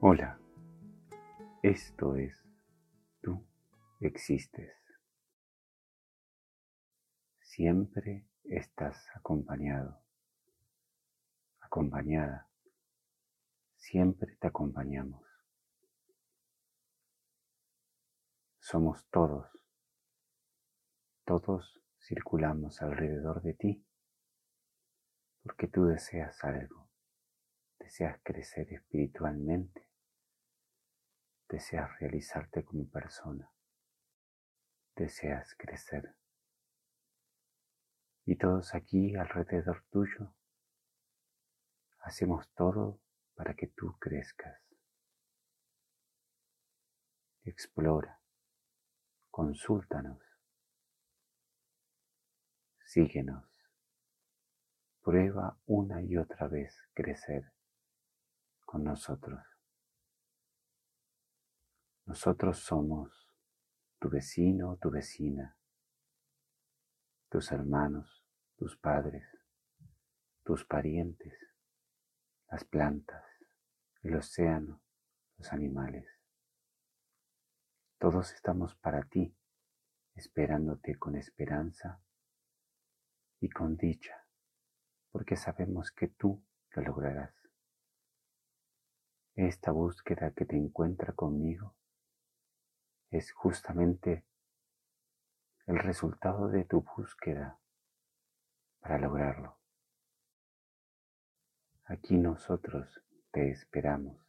Hola, esto es Tú existes. Siempre estás acompañado, acompañada. Siempre te acompañamos. Somos todos. Todos circulamos alrededor de ti porque tú deseas algo. Deseas crecer espiritualmente Deseas realizarte como persona. Deseas crecer. Y todos aquí alrededor tuyo hacemos todo para que tú crezcas. Explora, consúltanos, síguenos, prueba una y otra vez crecer con nosotros. Nosotros somos tu vecino, tu vecina, tus hermanos, tus padres, tus parientes, las plantas, el océano, los animales. Todos estamos para ti, esperándote con esperanza y con dicha, porque sabemos que tú lo lograrás. Esta búsqueda que te encuentra conmigo es justamente el resultado de tu búsqueda para lograrlo. Aquí nosotros te esperamos.